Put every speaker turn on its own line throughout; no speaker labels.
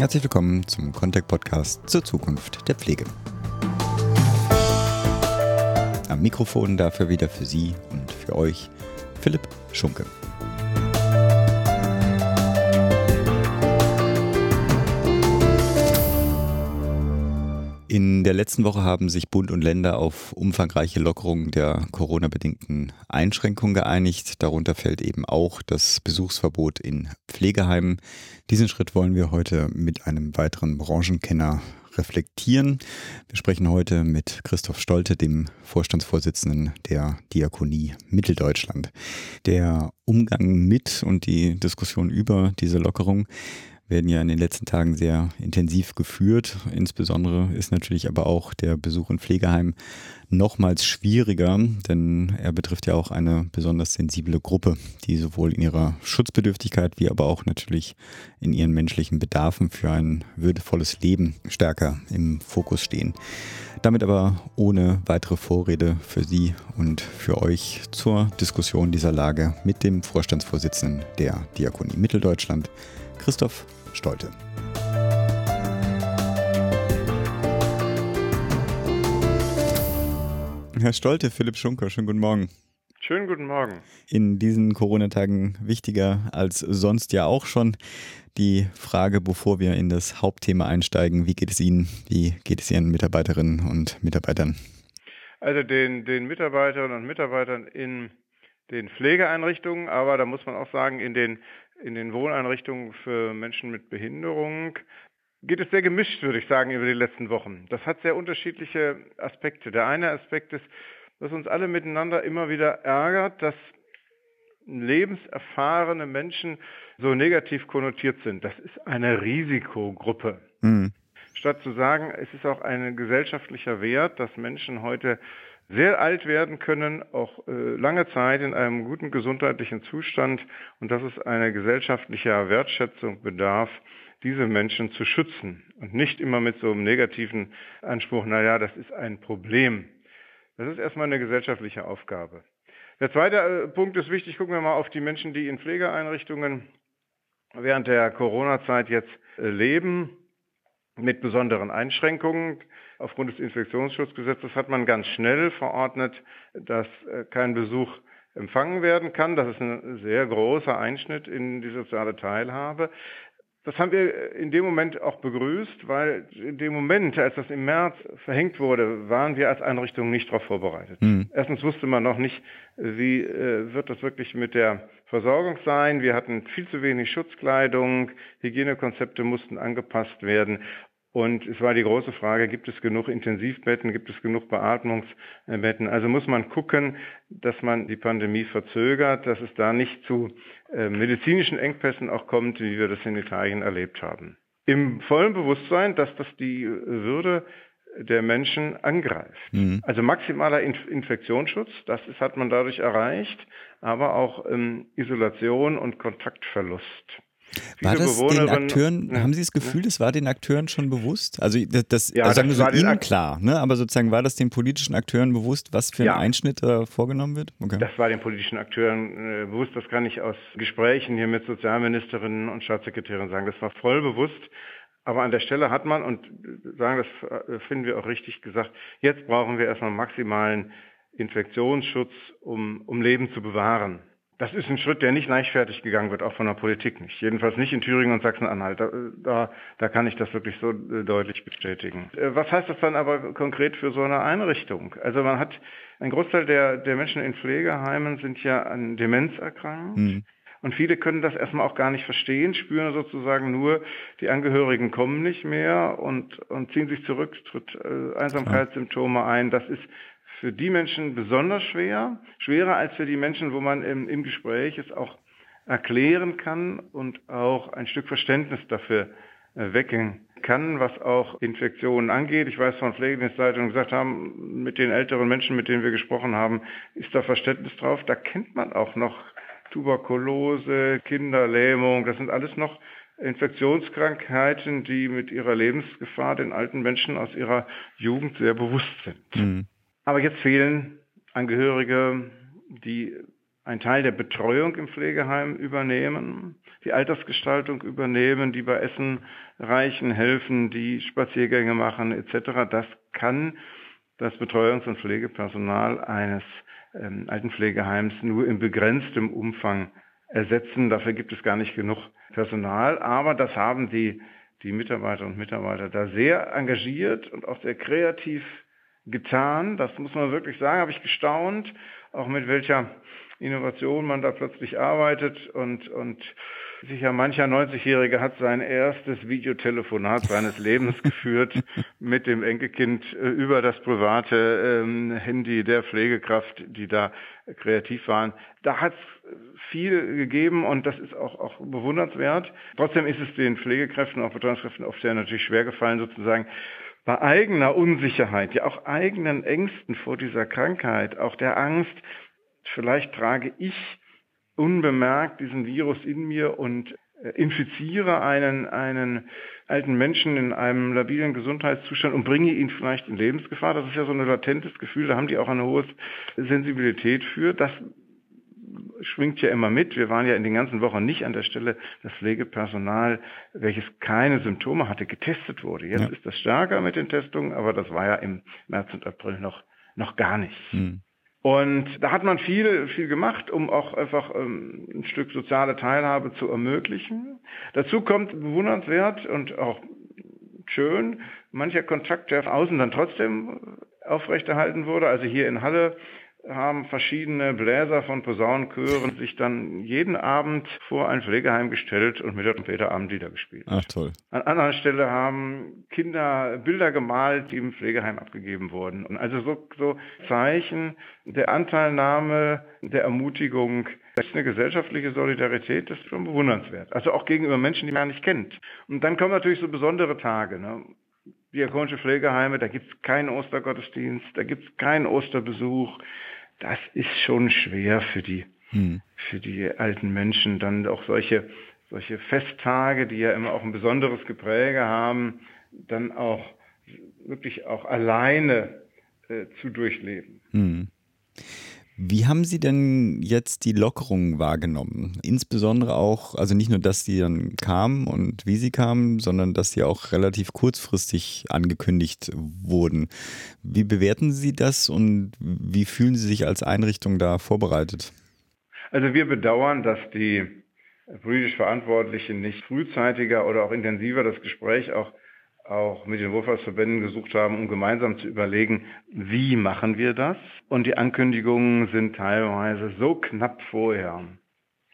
Herzlich willkommen zum Contact Podcast zur Zukunft der Pflege. Am Mikrofon dafür wieder für Sie und für euch Philipp Schunke. In der letzten Woche haben sich Bund und Länder auf umfangreiche Lockerungen der Corona-bedingten Einschränkungen geeinigt. Darunter fällt eben auch das Besuchsverbot in Pflegeheimen. Diesen Schritt wollen wir heute mit einem weiteren Branchenkenner reflektieren. Wir sprechen heute mit Christoph Stolte, dem Vorstandsvorsitzenden der Diakonie Mitteldeutschland. Der Umgang mit und die Diskussion über diese Lockerung werden ja in den letzten Tagen sehr intensiv geführt. Insbesondere ist natürlich aber auch der Besuch in Pflegeheimen nochmals schwieriger, denn er betrifft ja auch eine besonders sensible Gruppe, die sowohl in ihrer Schutzbedürftigkeit wie aber auch natürlich in ihren menschlichen Bedarfen für ein würdevolles Leben stärker im Fokus stehen. Damit aber ohne weitere Vorrede für Sie und für euch zur Diskussion dieser Lage mit dem Vorstandsvorsitzenden der Diakonie Mitteldeutschland, Christoph Stolte. Herr Stolte, Philipp Schunker, schönen guten Morgen.
Schönen guten Morgen.
In diesen Corona-Tagen wichtiger als sonst ja auch schon die Frage, bevor wir in das Hauptthema einsteigen, wie geht es Ihnen, wie geht es Ihren Mitarbeiterinnen und Mitarbeitern?
Also den, den Mitarbeiterinnen und Mitarbeitern in den Pflegeeinrichtungen, aber da muss man auch sagen, in den in den Wohneinrichtungen für Menschen mit Behinderung geht es sehr gemischt, würde ich sagen, über die letzten Wochen. Das hat sehr unterschiedliche Aspekte. Der eine Aspekt ist, dass uns alle miteinander immer wieder ärgert, dass lebenserfahrene Menschen so negativ konnotiert sind. Das ist eine Risikogruppe. Mhm. Statt zu sagen, es ist auch ein gesellschaftlicher Wert, dass Menschen heute sehr alt werden können, auch äh, lange Zeit in einem guten gesundheitlichen Zustand und dass es eine gesellschaftliche Wertschätzung bedarf, diese Menschen zu schützen und nicht immer mit so einem negativen Anspruch, naja, das ist ein Problem. Das ist erstmal eine gesellschaftliche Aufgabe. Der zweite äh, Punkt ist wichtig, gucken wir mal auf die Menschen, die in Pflegeeinrichtungen während der Corona-Zeit jetzt äh, leben mit besonderen Einschränkungen. Aufgrund des Infektionsschutzgesetzes hat man ganz schnell verordnet, dass äh, kein Besuch empfangen werden kann. Das ist ein sehr großer Einschnitt in die soziale Teilhabe. Das haben wir in dem Moment auch begrüßt, weil in dem Moment, als das im März verhängt wurde, waren wir als Einrichtung nicht darauf vorbereitet. Mhm. Erstens wusste man noch nicht, wie äh, wird das wirklich mit der Versorgung sein. Wir hatten viel zu wenig Schutzkleidung, Hygienekonzepte mussten angepasst werden und es war die große Frage, gibt es genug Intensivbetten, gibt es genug Beatmungsbetten? Also muss man gucken, dass man die Pandemie verzögert, dass es da nicht zu äh, medizinischen Engpässen auch kommt, wie wir das in Italien erlebt haben. Im vollen Bewusstsein, dass das die Würde der Menschen angreift. Mhm. Also maximaler Inf Infektionsschutz, das ist, hat man dadurch erreicht, aber auch ähm, Isolation und Kontaktverlust.
War das den Akteuren, haben Sie das Gefühl, das war den Akteuren schon bewusst? Also das, das ja, also sagen wir so Ihnen klar, ne? aber sozusagen war das den politischen Akteuren bewusst, was für ein ja. Einschnitt da vorgenommen wird?
Okay. Das war den politischen Akteuren äh, bewusst, das kann ich aus Gesprächen hier mit Sozialministerinnen und Staatssekretären sagen, das war voll bewusst. Aber an der Stelle hat man, und sagen, das äh, finden wir auch richtig gesagt, jetzt brauchen wir erstmal maximalen Infektionsschutz, um, um Leben zu bewahren. Das ist ein Schritt, der nicht leichtfertig gegangen wird, auch von der Politik nicht. Jedenfalls nicht in Thüringen und Sachsen-Anhalt. Da, da, da kann ich das wirklich so äh, deutlich bestätigen. Äh, was heißt das dann aber konkret für so eine Einrichtung? Also man hat, ein Großteil der, der Menschen in Pflegeheimen sind ja an Demenz erkrankt. Mhm. Und viele können das erstmal auch gar nicht verstehen, spüren sozusagen nur, die Angehörigen kommen nicht mehr und, und ziehen sich zurück, tritt äh, Einsamkeitssymptome ein. Das ist für die Menschen besonders schwer, schwerer als für die Menschen, wo man im, im Gespräch es auch erklären kann und auch ein Stück Verständnis dafür äh, wecken kann, was auch Infektionen angeht. Ich weiß von Pflegedienstleitungen gesagt haben, mit den älteren Menschen, mit denen wir gesprochen haben, ist da Verständnis drauf. Da kennt man auch noch Tuberkulose, Kinderlähmung, das sind alles noch Infektionskrankheiten, die mit ihrer Lebensgefahr den alten Menschen aus ihrer Jugend sehr bewusst sind. Mhm. Aber jetzt fehlen Angehörige, die einen Teil der Betreuung im Pflegeheim übernehmen, die Altersgestaltung übernehmen, die bei Essen reichen, helfen, die Spaziergänge machen etc. Das kann das Betreuungs- und Pflegepersonal eines ähm, Altenpflegeheims nur in begrenztem Umfang ersetzen. Dafür gibt es gar nicht genug Personal, aber das haben die, die Mitarbeiter und Mitarbeiter da sehr engagiert und auch sehr kreativ getan. Das muss man wirklich sagen, habe ich gestaunt, auch mit welcher Innovation man da plötzlich arbeitet und, und sicher mancher 90-Jährige hat sein erstes Videotelefonat seines Lebens geführt mit dem Enkelkind äh, über das private ähm, Handy der Pflegekraft, die da kreativ waren. Da hat es viel gegeben und das ist auch, auch bewundernswert. Trotzdem ist es den Pflegekräften, auch Betreuungskräften oft sehr natürlich schwer gefallen, sozusagen bei eigener Unsicherheit, ja auch eigenen Ängsten vor dieser Krankheit, auch der Angst, vielleicht trage ich unbemerkt diesen Virus in mir und äh, infiziere einen, einen alten Menschen in einem labilen Gesundheitszustand und bringe ihn vielleicht in Lebensgefahr. Das ist ja so ein latentes Gefühl, da haben die auch eine hohe Sensibilität für. Das schwingt ja immer mit. Wir waren ja in den ganzen Wochen nicht an der Stelle, dass Pflegepersonal, welches keine Symptome hatte, getestet wurde. Jetzt ja. ist das stärker mit den Testungen, aber das war ja im März und April noch, noch gar nicht. Hm. Und da hat man viel, viel gemacht, um auch einfach ähm, ein Stück soziale Teilhabe zu ermöglichen. Dazu kommt bewundernswert und auch schön, mancher Kontakt, der außen dann trotzdem aufrechterhalten wurde. Also hier in Halle haben verschiedene Bläser von Posaunenchören sich dann jeden Abend vor ein Pflegeheim gestellt und mit der Trompete Abendlieder gespielt.
Ach toll.
An anderer Stelle haben Kinder Bilder gemalt, die im Pflegeheim abgegeben wurden. Und also so, so Zeichen der Anteilnahme, der Ermutigung, das ist eine gesellschaftliche Solidarität, das ist schon bewundernswert. Also auch gegenüber Menschen, die man nicht kennt. Und dann kommen natürlich so besondere Tage. Ne? Diakonische Pflegeheime, da gibt es keinen Ostergottesdienst, da gibt es keinen Osterbesuch, das ist schon schwer für die, hm. für die alten Menschen, dann auch solche, solche Festtage, die ja immer auch ein besonderes Gepräge haben, dann auch wirklich auch alleine äh, zu durchleben. Hm.
Wie haben Sie denn jetzt die Lockerungen wahrgenommen? Insbesondere auch, also nicht nur, dass die dann kamen und wie sie kamen, sondern dass sie auch relativ kurzfristig angekündigt wurden. Wie bewerten Sie das und wie fühlen Sie sich als Einrichtung da vorbereitet?
Also wir bedauern, dass die politisch Verantwortlichen nicht frühzeitiger oder auch intensiver das Gespräch auch auch mit den Wohlfahrtsverbänden gesucht haben, um gemeinsam zu überlegen, wie machen wir das? Und die Ankündigungen sind teilweise so knapp vorher,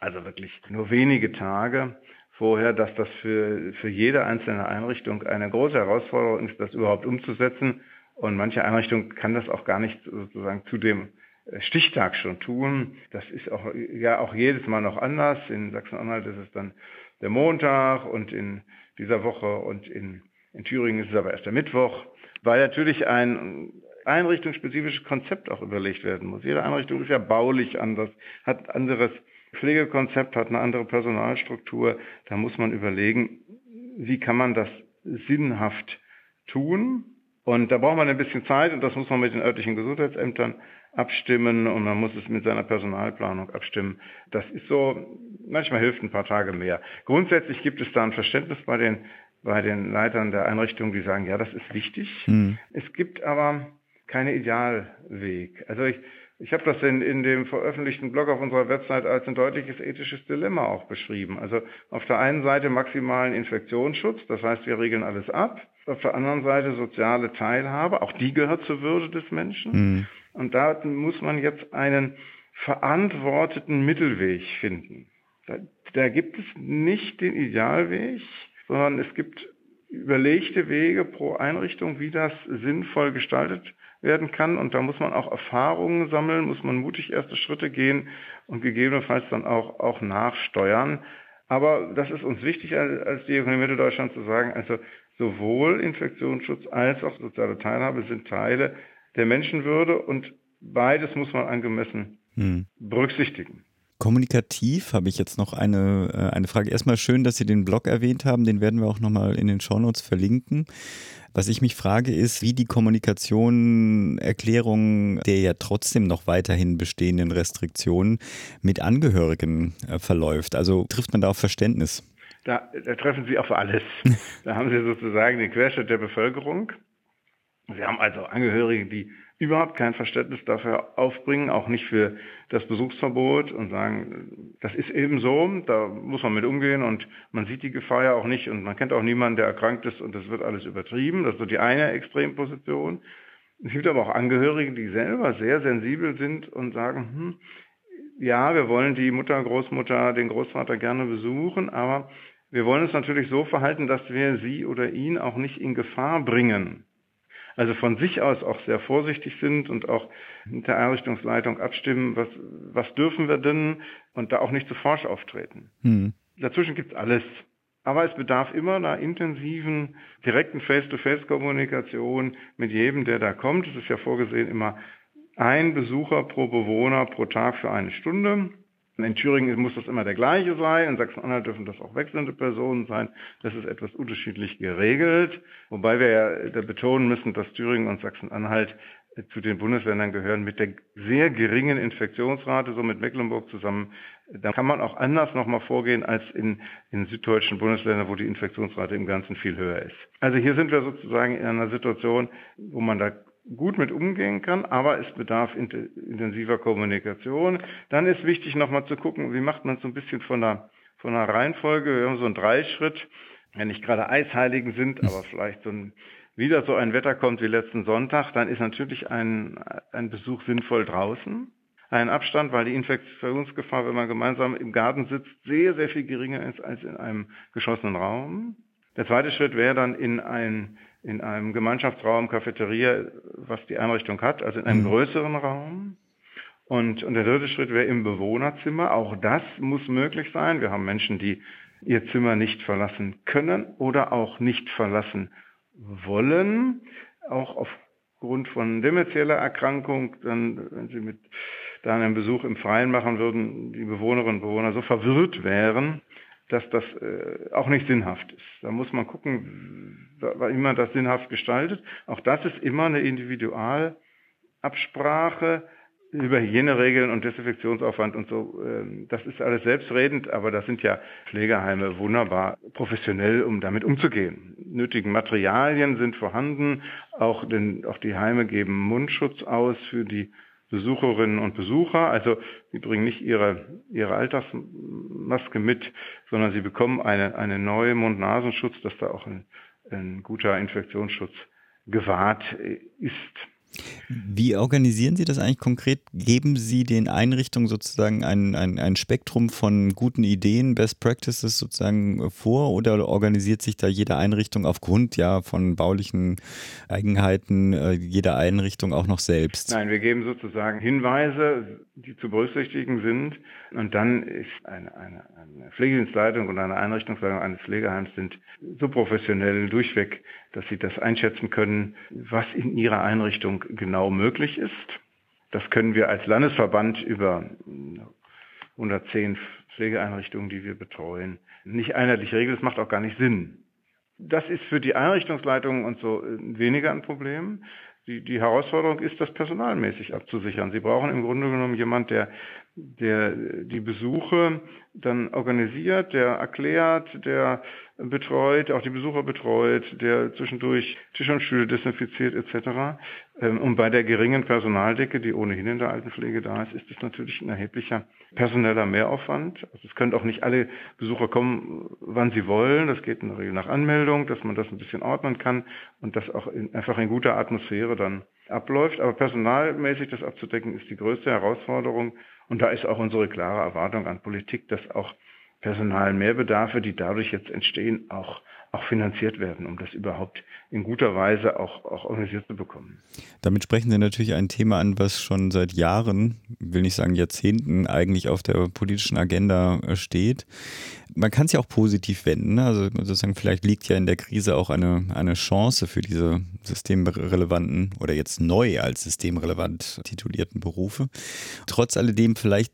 also wirklich nur wenige Tage vorher, dass das für, für jede einzelne Einrichtung eine große Herausforderung ist, das überhaupt umzusetzen. Und manche Einrichtung kann das auch gar nicht sozusagen zu dem Stichtag schon tun. Das ist auch, ja auch jedes Mal noch anders. In Sachsen-Anhalt ist es dann der Montag und in dieser Woche und in in Thüringen ist es aber erst der Mittwoch, weil natürlich ein einrichtungsspezifisches Konzept auch überlegt werden muss. Jede Einrichtung ist ja baulich anders, hat ein anderes Pflegekonzept, hat eine andere Personalstruktur. Da muss man überlegen, wie kann man das sinnhaft tun. Und da braucht man ein bisschen Zeit und das muss man mit den örtlichen Gesundheitsämtern abstimmen und man muss es mit seiner Personalplanung abstimmen. Das ist so, manchmal hilft ein paar Tage mehr. Grundsätzlich gibt es da ein Verständnis bei den bei den Leitern der Einrichtung, die sagen, ja, das ist wichtig. Mhm. Es gibt aber keine Idealweg. Also ich, ich habe das in, in dem veröffentlichten Blog auf unserer Website als ein deutliches ethisches Dilemma auch beschrieben. Also auf der einen Seite maximalen Infektionsschutz, das heißt, wir regeln alles ab. Auf der anderen Seite soziale Teilhabe, auch die gehört zur Würde des Menschen. Mhm. Und da muss man jetzt einen verantworteten Mittelweg finden. Da, da gibt es nicht den Idealweg, sondern es gibt überlegte Wege pro Einrichtung, wie das sinnvoll gestaltet werden kann. Und da muss man auch Erfahrungen sammeln, muss man mutig erste Schritte gehen und gegebenenfalls dann auch, auch nachsteuern. Aber das ist uns wichtig als, als Diakonie Mitteldeutschland zu sagen, also sowohl Infektionsschutz als auch soziale Teilhabe sind Teile der Menschenwürde und beides muss man angemessen hm. berücksichtigen.
Kommunikativ habe ich jetzt noch eine, äh, eine Frage. Erstmal schön, dass Sie den Blog erwähnt haben. Den werden wir auch nochmal in den Shownotes verlinken. Was ich mich frage, ist, wie die Kommunikation, Erklärung der ja trotzdem noch weiterhin bestehenden Restriktionen mit Angehörigen äh, verläuft. Also trifft man da auf Verständnis?
Da, da treffen Sie auf alles. da haben Sie sozusagen den Querschnitt der Bevölkerung. Sie haben also Angehörige, die überhaupt kein Verständnis dafür aufbringen, auch nicht für das Besuchsverbot und sagen, das ist eben so, da muss man mit umgehen und man sieht die Gefahr ja auch nicht und man kennt auch niemanden, der erkrankt ist und das wird alles übertrieben. Das ist so die eine Extremposition. Es gibt aber auch Angehörige, die selber sehr sensibel sind und sagen, hm, ja, wir wollen die Mutter, Großmutter, den Großvater gerne besuchen, aber wir wollen uns natürlich so verhalten, dass wir sie oder ihn auch nicht in Gefahr bringen also von sich aus auch sehr vorsichtig sind und auch mit der Einrichtungsleitung abstimmen, was, was dürfen wir denn und da auch nicht zu forsch auftreten. Mhm. Dazwischen gibt's alles. Aber es bedarf immer einer intensiven, direkten Face-to-Face-Kommunikation mit jedem, der da kommt. Es ist ja vorgesehen immer ein Besucher pro Bewohner pro Tag für eine Stunde. In Thüringen muss das immer der gleiche sein, in Sachsen-Anhalt dürfen das auch wechselnde Personen sein. Das ist etwas unterschiedlich geregelt, wobei wir ja da betonen müssen, dass Thüringen und Sachsen-Anhalt zu den Bundesländern gehören mit der sehr geringen Infektionsrate, so mit Mecklenburg zusammen. Da kann man auch anders nochmal vorgehen als in, in süddeutschen Bundesländern, wo die Infektionsrate im Ganzen viel höher ist. Also hier sind wir sozusagen in einer Situation, wo man da gut mit umgehen kann, aber es bedarf intensiver Kommunikation. Dann ist wichtig nochmal zu gucken, wie macht man so ein bisschen von der, von der Reihenfolge. Wir haben so einen Dreischritt, wenn nicht gerade Eisheiligen sind, aber vielleicht so ein, wieder so ein Wetter kommt wie letzten Sonntag, dann ist natürlich ein, ein Besuch sinnvoll draußen. Ein Abstand, weil die Infektionsgefahr, wenn man gemeinsam im Garten sitzt, sehr, sehr viel geringer ist als in einem geschlossenen Raum. Der zweite Schritt wäre dann in ein in einem Gemeinschaftsraum, Cafeteria, was die Einrichtung hat, also in einem mhm. größeren Raum. Und, und der dritte Schritt wäre im Bewohnerzimmer. Auch das muss möglich sein. Wir haben Menschen, die ihr Zimmer nicht verlassen können oder auch nicht verlassen wollen, auch aufgrund von dementieller Erkrankung, dann, wenn sie mit da einen Besuch im Freien machen würden, die Bewohnerinnen und Bewohner so verwirrt wären, dass das äh, auch nicht sinnhaft ist. Da muss man gucken, wie man das sinnhaft gestaltet. Auch das ist immer eine Individualabsprache über Hygieneregeln und Desinfektionsaufwand und so. Ähm, das ist alles selbstredend, aber das sind ja Pflegeheime wunderbar professionell, um damit umzugehen. Nötigen Materialien sind vorhanden. Auch, denn, auch die Heime geben Mundschutz aus für die Besucherinnen und Besucher. Also sie bringen nicht ihre, ihre Alltagsmaske mit, sondern sie bekommen eine, eine neue Mund-Nasenschutz, dass da auch ein, ein guter Infektionsschutz gewahrt ist.
Wie organisieren Sie das eigentlich konkret? Geben Sie den Einrichtungen sozusagen ein, ein, ein Spektrum von guten Ideen, Best Practices sozusagen vor oder organisiert sich da jede Einrichtung aufgrund ja von baulichen Eigenheiten äh, jeder Einrichtung auch noch selbst?
Nein, wir geben sozusagen Hinweise, die zu berücksichtigen sind und dann ist eine, eine, eine Pflegedienstleitung und eine Einrichtungsleitung eines Pflegeheims sind so professionell durchweg, dass sie das einschätzen können, was in ihrer Einrichtung genau möglich ist. Das können wir als Landesverband über 110 Pflegeeinrichtungen, die wir betreuen, nicht einheitlich regeln. Das macht auch gar nicht Sinn. Das ist für die Einrichtungsleitungen und so weniger ein Problem. Die, die Herausforderung ist, das personalmäßig abzusichern. Sie brauchen im Grunde genommen jemand, der der die Besuche dann organisiert, der erklärt, der betreut, auch die Besucher betreut, der zwischendurch Tisch und Stühle desinfiziert etc. Ähm, und bei der geringen Personaldecke, die ohnehin in der Altenpflege da ist, ist es natürlich ein erheblicher personeller Mehraufwand. Also es können auch nicht alle Besucher kommen, wann sie wollen. Das geht in der Regel nach Anmeldung, dass man das ein bisschen ordnen kann und das auch in, einfach in guter Atmosphäre dann abläuft. Aber personalmäßig das abzudecken, ist die größte Herausforderung. Und da ist auch unsere klare Erwartung an Politik, dass auch Personalmehrbedarfe, die dadurch jetzt entstehen, auch auch finanziert werden, um das überhaupt in guter Weise auch, auch organisiert zu bekommen.
Damit sprechen Sie natürlich ein Thema an, was schon seit Jahren, will nicht sagen Jahrzehnten, eigentlich auf der politischen Agenda äh, steht. Man kann es ja auch positiv wenden. Ne? Also sozusagen vielleicht liegt ja in der Krise auch eine, eine Chance für diese systemrelevanten oder jetzt neu als systemrelevant titulierten Berufe. Trotz alledem vielleicht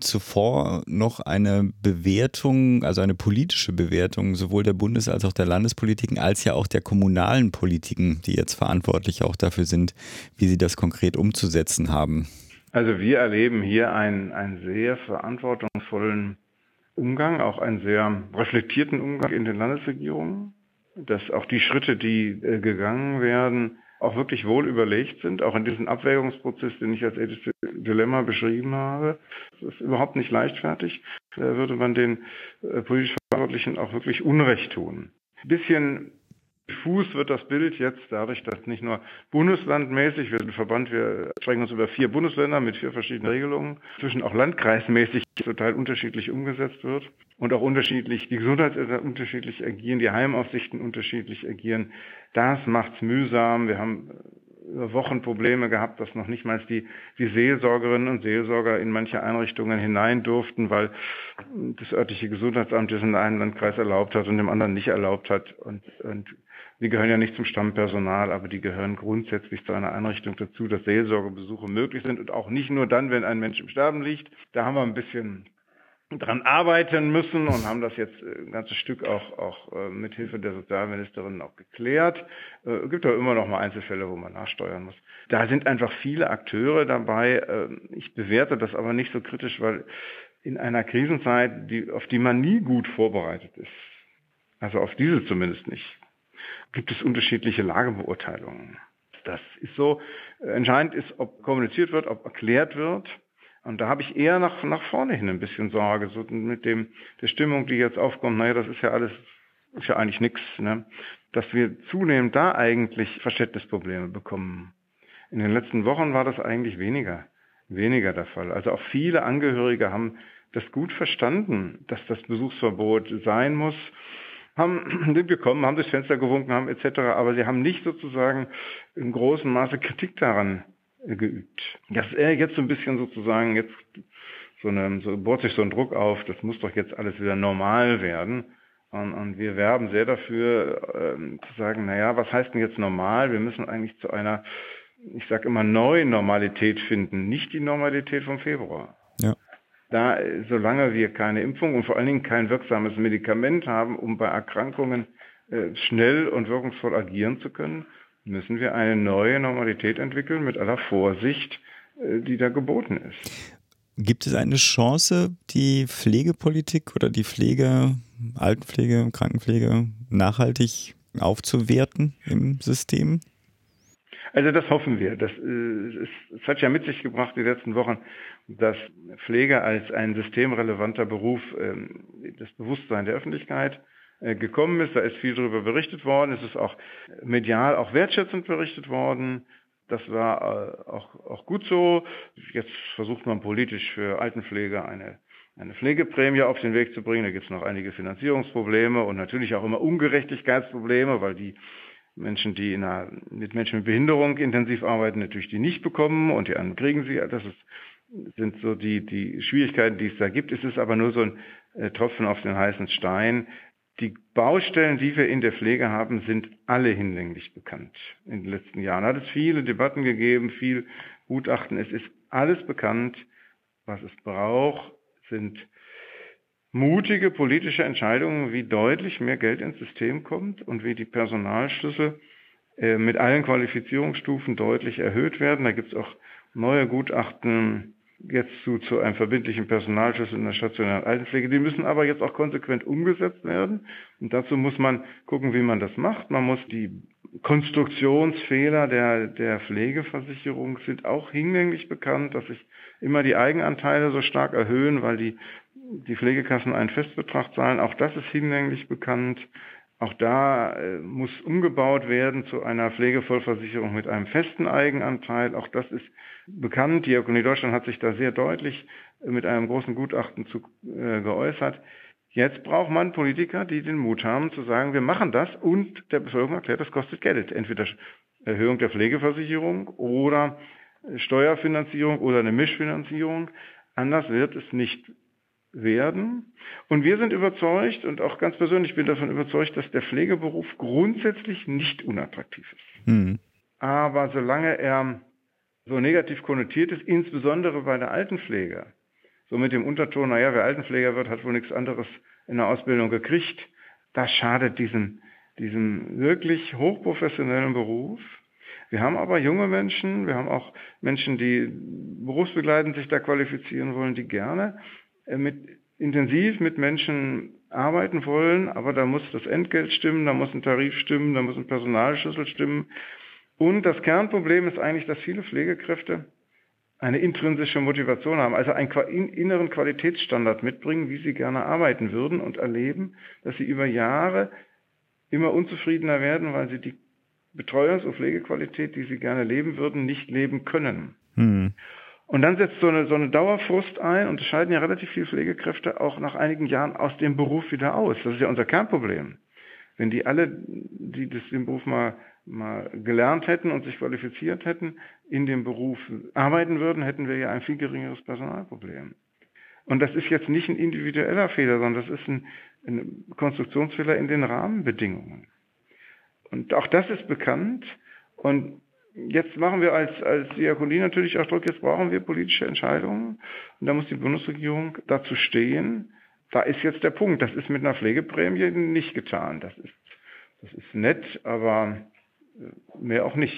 zuvor noch eine Bewertung, also eine politische Bewertung sowohl der Bundes- als auch der Landespolitiken, als ja auch der kommunalen Politiken, die jetzt verantwortlich auch dafür sind, wie sie das konkret umzusetzen haben.
Also wir erleben hier einen, einen sehr verantwortungsvollen Umgang, auch einen sehr reflektierten Umgang in den Landesregierungen, dass auch die Schritte, die äh, gegangen werden, auch wirklich wohl überlegt sind, auch in diesem Abwägungsprozess, den ich als ethisches Dilemma beschrieben habe. Das ist überhaupt nicht leichtfertig. Da würde man den äh, politisch Verantwortlichen auch wirklich Unrecht tun. Ein bisschen diffus wird das Bild jetzt dadurch, dass nicht nur bundeslandmäßig, wir sind Verband, wir sprechen uns über vier Bundesländer mit vier verschiedenen Regelungen, zwischen auch landkreismäßig total unterschiedlich umgesetzt wird und auch unterschiedlich, die Gesundheitsämter unterschiedlich agieren, die Heimaufsichten unterschiedlich agieren. Das macht's mühsam. Wir haben Wochen Probleme gehabt, dass noch nicht mal die, die Seelsorgerinnen und Seelsorger in manche Einrichtungen hinein durften, weil das örtliche Gesundheitsamt das in einem Landkreis erlaubt hat und dem anderen nicht erlaubt hat. Und, und die gehören ja nicht zum Stammpersonal, aber die gehören grundsätzlich zu einer Einrichtung dazu, dass Seelsorgebesuche möglich sind und auch nicht nur dann, wenn ein Mensch im Sterben liegt. Da haben wir ein bisschen dran arbeiten müssen und haben das jetzt äh, ein ganzes Stück auch, auch äh, mit Hilfe der Sozialministerin auch geklärt. Äh, gibt aber immer noch mal Einzelfälle, wo man nachsteuern muss. Da sind einfach viele Akteure dabei. Äh, ich bewerte das aber nicht so kritisch, weil in einer Krisenzeit, die, auf die man nie gut vorbereitet ist, also auf diese zumindest nicht, gibt es unterschiedliche Lagebeurteilungen. Das ist so. Entscheidend ist, ob kommuniziert wird, ob erklärt wird. Und da habe ich eher nach, nach vorne hin ein bisschen Sorge, so mit dem, der Stimmung, die jetzt aufkommt, naja, das ist ja alles, ist ja eigentlich nichts, ne? Dass wir zunehmend da eigentlich Verständnisprobleme bekommen. In den letzten Wochen war das eigentlich weniger, weniger der Fall. Also auch viele Angehörige haben das gut verstanden, dass das Besuchsverbot sein muss haben, sind gekommen, haben durchs Fenster gewunken, haben etc., aber sie haben nicht sozusagen in großem Maße Kritik daran geübt. Das ist eher jetzt so ein bisschen sozusagen, jetzt so, eine, so bohrt sich so ein Druck auf, das muss doch jetzt alles wieder normal werden. Und, und wir werben sehr dafür, ähm, zu sagen, naja, was heißt denn jetzt normal? Wir müssen eigentlich zu einer, ich sage immer, neuen Normalität finden, nicht die Normalität vom Februar. Ja da, solange wir keine Impfung und vor allen Dingen kein wirksames Medikament haben, um bei Erkrankungen äh, schnell und wirkungsvoll agieren zu können, müssen wir eine neue Normalität entwickeln mit aller Vorsicht, äh, die da geboten ist.
Gibt es eine Chance, die Pflegepolitik oder die Pflege, Altenpflege, Krankenpflege nachhaltig aufzuwerten im System?
Also das hoffen wir. Das, äh, es, hat ja mit sich gebracht die letzten Wochen, dass Pflege als ein systemrelevanter Beruf ähm, das Bewusstsein der Öffentlichkeit gekommen ist. Da ist viel darüber berichtet worden. Es ist auch medial auch wertschätzend berichtet worden. Das war äh, auch, auch gut so. Jetzt versucht man politisch für Altenpflege eine eine Pflegeprämie auf den Weg zu bringen. Da gibt es noch einige Finanzierungsprobleme und natürlich auch immer Ungerechtigkeitsprobleme, weil die Menschen, die in einer, mit Menschen mit Behinderung intensiv arbeiten, natürlich die nicht bekommen und die anderen kriegen sie. Das ist, sind so die, die Schwierigkeiten, die es da gibt. Es ist aber nur so ein äh, Tropfen auf den heißen Stein. Die Baustellen, die wir in der Pflege haben, sind alle hinlänglich bekannt. In den letzten Jahren hat es viele Debatten gegeben, viel Gutachten. Es ist alles bekannt. Was es braucht, sind mutige politische Entscheidungen, wie deutlich mehr Geld ins System kommt und wie die Personalschlüssel äh, mit allen Qualifizierungsstufen deutlich erhöht werden. Da gibt es auch neue Gutachten jetzt zu, zu einem verbindlichen Personalschlüssel in der stationären Altenpflege. Die müssen aber jetzt auch konsequent umgesetzt werden. Und dazu muss man gucken, wie man das macht. Man muss die Konstruktionsfehler der, der Pflegeversicherung sind auch hinlänglich bekannt, dass sich immer die Eigenanteile so stark erhöhen, weil die die Pflegekassen einen Festbetrag zahlen. Auch das ist hinlänglich bekannt. Auch da äh, muss umgebaut werden zu einer Pflegevollversicherung mit einem festen Eigenanteil. Auch das ist bekannt. Die Diakonie Deutschland hat sich da sehr deutlich äh, mit einem großen Gutachten zu, äh, geäußert. Jetzt braucht man Politiker, die den Mut haben zu sagen, wir machen das und der Bevölkerung erklärt, das kostet Geld. Entweder Erhöhung der Pflegeversicherung oder Steuerfinanzierung oder eine Mischfinanzierung. Anders wird es nicht werden. Und wir sind überzeugt und auch ganz persönlich bin davon überzeugt, dass der Pflegeberuf grundsätzlich nicht unattraktiv ist. Mhm. Aber solange er so negativ konnotiert ist, insbesondere bei der Altenpflege, so mit dem Unterton, naja, wer Altenpfleger wird, hat wohl nichts anderes in der Ausbildung gekriegt, das schadet diesem, diesem wirklich hochprofessionellen Beruf. Wir haben aber junge Menschen, wir haben auch Menschen, die berufsbegleitend sich da qualifizieren wollen, die gerne mit, intensiv mit Menschen arbeiten wollen, aber da muss das Entgelt stimmen, da muss ein Tarif stimmen, da muss ein Personalschlüssel stimmen. Und das Kernproblem ist eigentlich, dass viele Pflegekräfte eine intrinsische Motivation haben, also einen inneren Qualitätsstandard mitbringen, wie sie gerne arbeiten würden und erleben, dass sie über Jahre immer unzufriedener werden, weil sie die Betreuungs- und Pflegequalität, die sie gerne leben würden, nicht leben können. Hm. Und dann setzt so eine, so eine Dauerfrust ein und scheiden ja relativ viele Pflegekräfte auch nach einigen Jahren aus dem Beruf wieder aus. Das ist ja unser Kernproblem. Wenn die alle, die das, den Beruf mal, mal gelernt hätten und sich qualifiziert hätten, in dem Beruf arbeiten würden, hätten wir ja ein viel geringeres Personalproblem. Und das ist jetzt nicht ein individueller Fehler, sondern das ist ein, ein Konstruktionsfehler in den Rahmenbedingungen. Und auch das ist bekannt. Und jetzt machen wir als, als Diakonie natürlich auch Druck, jetzt brauchen wir politische Entscheidungen und da muss die Bundesregierung dazu stehen. Da ist jetzt der Punkt. Das ist mit einer Pflegeprämie nicht getan. Das ist, das ist nett, aber äh, mehr auch nicht.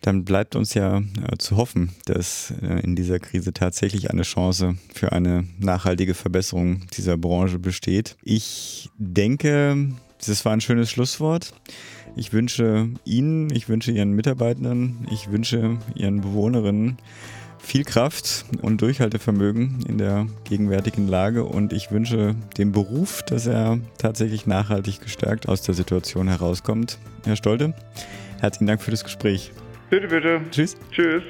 Dann bleibt uns ja äh, zu hoffen, dass äh, in dieser Krise tatsächlich eine Chance für eine nachhaltige Verbesserung dieser Branche besteht. Ich denke, das war ein schönes Schlusswort. Ich wünsche Ihnen, ich wünsche Ihren Mitarbeitern, ich wünsche Ihren Bewohnerinnen viel Kraft und Durchhaltevermögen in der gegenwärtigen Lage und ich wünsche dem Beruf, dass er tatsächlich nachhaltig gestärkt aus der Situation herauskommt. Herr Stolte, herzlichen Dank für das Gespräch.
Bitte, bitte.
Tschüss.
Tschüss.